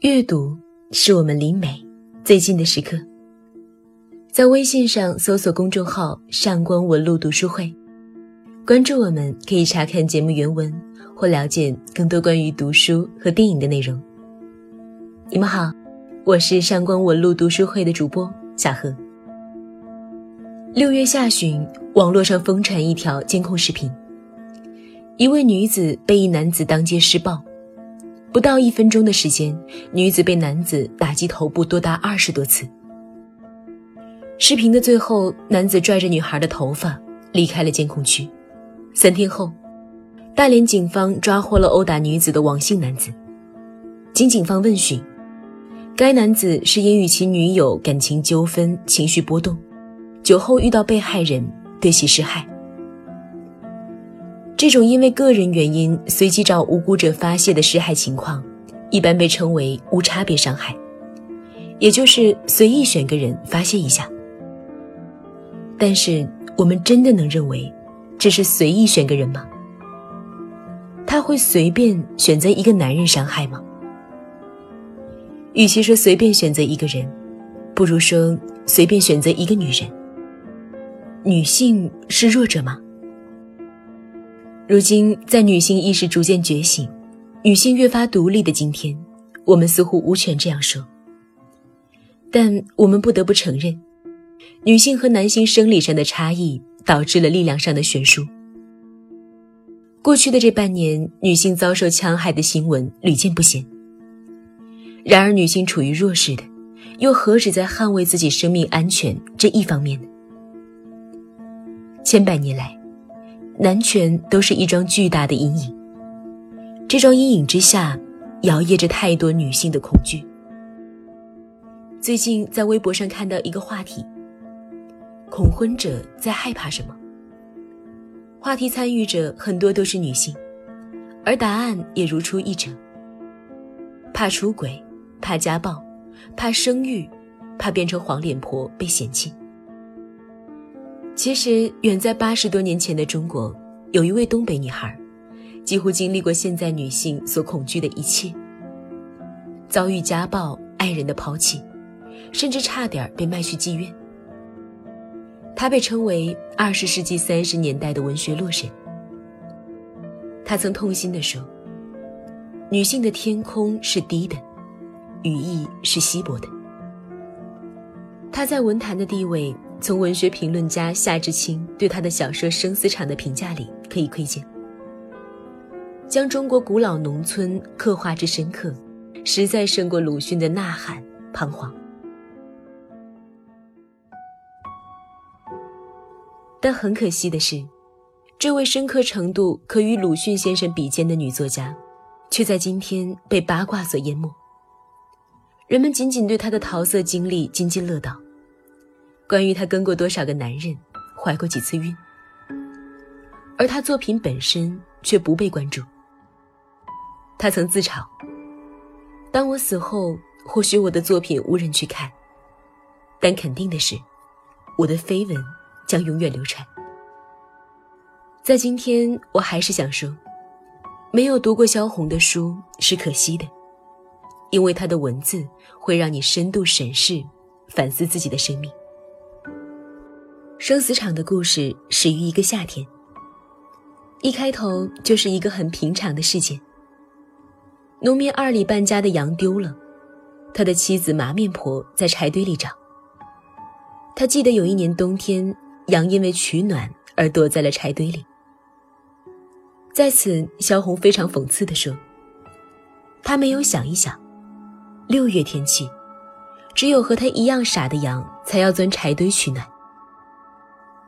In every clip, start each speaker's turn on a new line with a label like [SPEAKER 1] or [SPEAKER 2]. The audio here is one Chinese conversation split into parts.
[SPEAKER 1] 阅读是我们离美最近的时刻。在微信上搜索公众号“上官文露读书会”，关注我们，可以查看节目原文或了解更多关于读书和电影的内容。你们好，我是上官文露读书会的主播小何。六月下旬，网络上疯传一条监控视频，一位女子被一男子当街施暴。不到一分钟的时间，女子被男子打击头部多达二十多次。视频的最后，男子拽着女孩的头发离开了监控区。三天后，大连警方抓获了殴打女子的王姓男子。经警方问询，该男子是因与其女友感情纠纷、情绪波动，酒后遇到被害人对其施害。这种因为个人原因随机找无辜者发泄的施害情况，一般被称为无差别伤害，也就是随意选个人发泄一下。但是，我们真的能认为这是随意选个人吗？他会随便选择一个男人伤害吗？与其说随便选择一个人，不如说随便选择一个女人。女性是弱者吗？如今，在女性意识逐渐觉醒、女性越发独立的今天，我们似乎无权这样说。但我们不得不承认，女性和男性生理上的差异导致了力量上的悬殊。过去的这半年，女性遭受强害的新闻屡见不鲜。然而，女性处于弱势的，又何止在捍卫自己生命安全这一方面呢？千百年来。男权都是一桩巨大的阴影，这桩阴影之下，摇曳着太多女性的恐惧。最近在微博上看到一个话题：恐婚者在害怕什么？话题参与者很多都是女性，而答案也如出一辙：怕出轨，怕家暴，怕生育，怕变成黄脸婆被嫌弃。其实，远在八十多年前的中国，有一位东北女孩，几乎经历过现在女性所恐惧的一切：遭遇家暴、爱人的抛弃，甚至差点被卖去妓院。她被称为二十世纪三十年代的文学洛神。她曾痛心地说：“女性的天空是低的，羽翼是稀薄的。”她在文坛的地位。从文学评论家夏志清对他的小说《生死场》的评价里可以窥见，将中国古老农村刻画之深刻，实在胜过鲁迅的呐喊彷徨。但很可惜的是，这位深刻程度可与鲁迅先生比肩的女作家，却在今天被八卦所淹没。人们仅仅对她的桃色经历津津乐道。关于她跟过多少个男人，怀过几次孕，而他作品本身却不被关注。他曾自嘲：“当我死后，或许我的作品无人去看，但肯定的是，我的绯闻将永远流传。”在今天，我还是想说，没有读过萧红的书是可惜的，因为她的文字会让你深度审视、反思自己的生命。生死场的故事始于一个夏天。一开头就是一个很平常的事件。农民二里半家的羊丢了，他的妻子麻面婆在柴堆里找。他记得有一年冬天，羊因为取暖而躲在了柴堆里。在此，萧红非常讽刺地说：“他没有想一想，六月天气，只有和他一样傻的羊才要钻柴堆取暖。”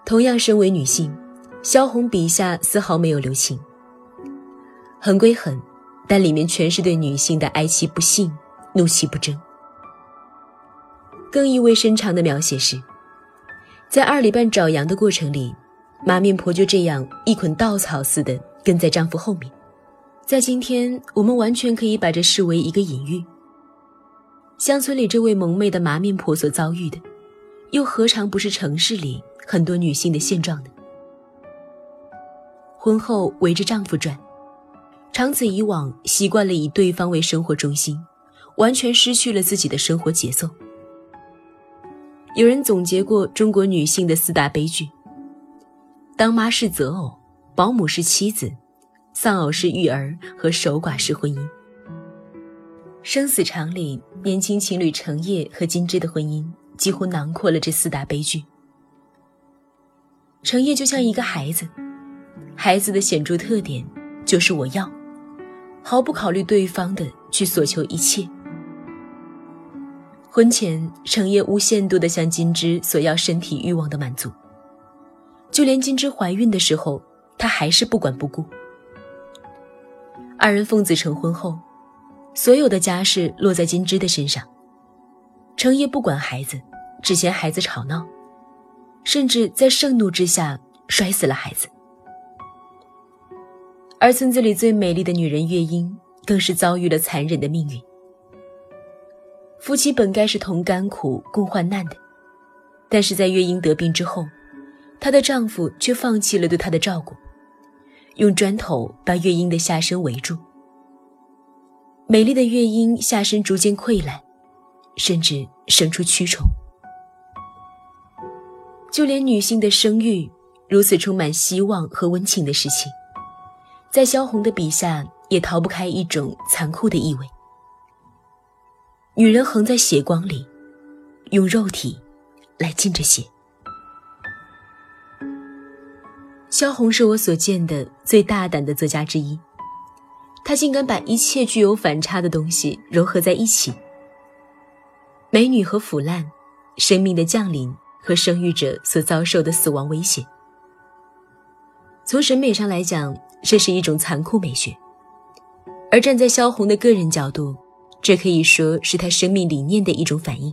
[SPEAKER 1] 同样身为女性，萧红笔下丝毫没有留情。狠归狠，但里面全是对女性的哀其不幸、怒其不争。更意味深长的描写是，在二里半找羊的过程里，马面婆就这样一捆稻草似的跟在丈夫后面。在今天，我们完全可以把这视为一个隐喻。乡村里这位蒙昧的麻面婆所遭遇的，又何尝不是城市里？很多女性的现状呢？婚后围着丈夫转，长此以往，习惯了以对方为生活中心，完全失去了自己的生活节奏。有人总结过中国女性的四大悲剧：当妈是择偶，保姆是妻子，丧偶是育儿和守寡是婚姻。生死场里，年轻情侣程烨和金枝的婚姻几乎囊括了这四大悲剧。程烨就像一个孩子，孩子的显著特点就是我要，毫不考虑对方的去索求一切。婚前，程烨无限度地向金枝索要身体欲望的满足，就连金枝怀孕的时候，他还是不管不顾。二人奉子成婚后，所有的家事落在金枝的身上，程烨不管孩子，只嫌孩子吵闹，甚至在盛怒之下摔死了孩子。而村子里最美丽的女人月英，更是遭遇了残忍的命运。夫妻本该是同甘苦共患难的，但是在月英得病之后，她的丈夫却放弃了对她的照顾，用砖头把月英的下身围住。美丽的月英下身逐渐溃烂，甚至生出蛆虫。就连女性的生育如此充满希望和温情的事情，在萧红的笔下也逃不开一种残酷的意味。女人横在血光里，用肉体来浸着血。萧红是我所见的最大胆的作家之一，她竟敢把一切具有反差的东西糅合在一起：美女和腐烂，生命的降临和生育者所遭受的死亡威胁。从审美上来讲，这是一种残酷美学；而站在萧红的个人角度，这可以说是他生命理念的一种反应。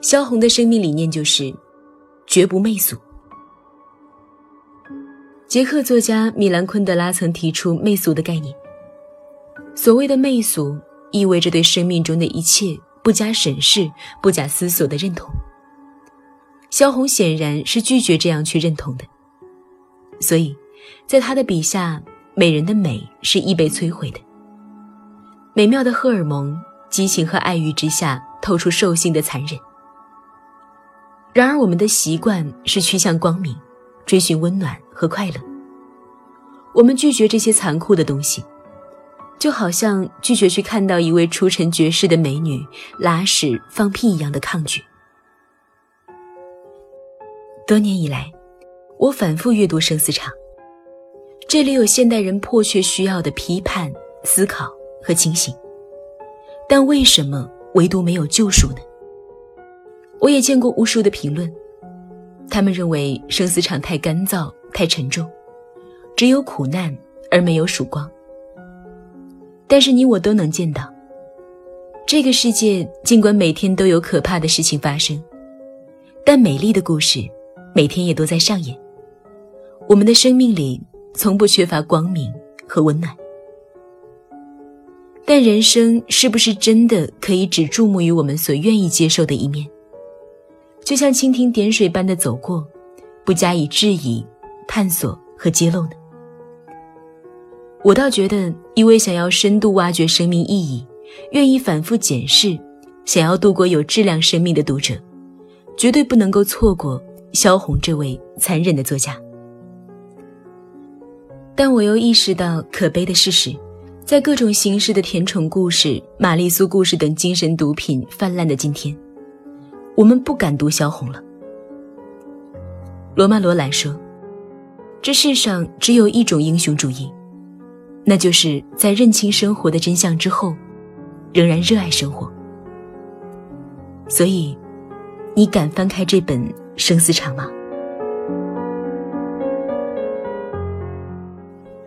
[SPEAKER 1] 萧红的生命理念就是绝不媚俗。捷克作家米兰昆德拉曾提出媚俗的概念。所谓的媚俗，意味着对生命中的一切不加审视、不假思索的认同。萧红显然是拒绝这样去认同的，所以，在他的笔下，美人的美是易被摧毁的。美妙的荷尔蒙、激情和爱欲之下，透出兽性的残忍。然而，我们的习惯是趋向光明，追寻温暖和快乐。我们拒绝这些残酷的东西，就好像拒绝去看到一位出尘绝世的美女拉屎放屁一样的抗拒。多年以来，我反复阅读《生死场》，这里有现代人迫切需要的批判思考。和清醒，但为什么唯独没有救赎呢？我也见过无数的评论，他们认为生死场太干燥、太沉重，只有苦难而没有曙光。但是你我都能见到，这个世界尽管每天都有可怕的事情发生，但美丽的故事每天也都在上演。我们的生命里从不缺乏光明和温暖。但人生是不是真的可以只注目于我们所愿意接受的一面？就像蜻蜓点水般的走过，不加以质疑、探索和揭露呢？我倒觉得，一位想要深度挖掘生命意义、愿意反复检视、想要度过有质量生命的读者，绝对不能够错过萧红这位残忍的作家。但我又意识到可悲的事实。在各种形式的甜宠故事、玛丽苏故事等精神毒品泛滥的今天，我们不敢读萧红了。罗曼·罗兰说：“这世上只有一种英雄主义，那就是在认清生活的真相之后，仍然热爱生活。”所以，你敢翻开这本《生死场》吗？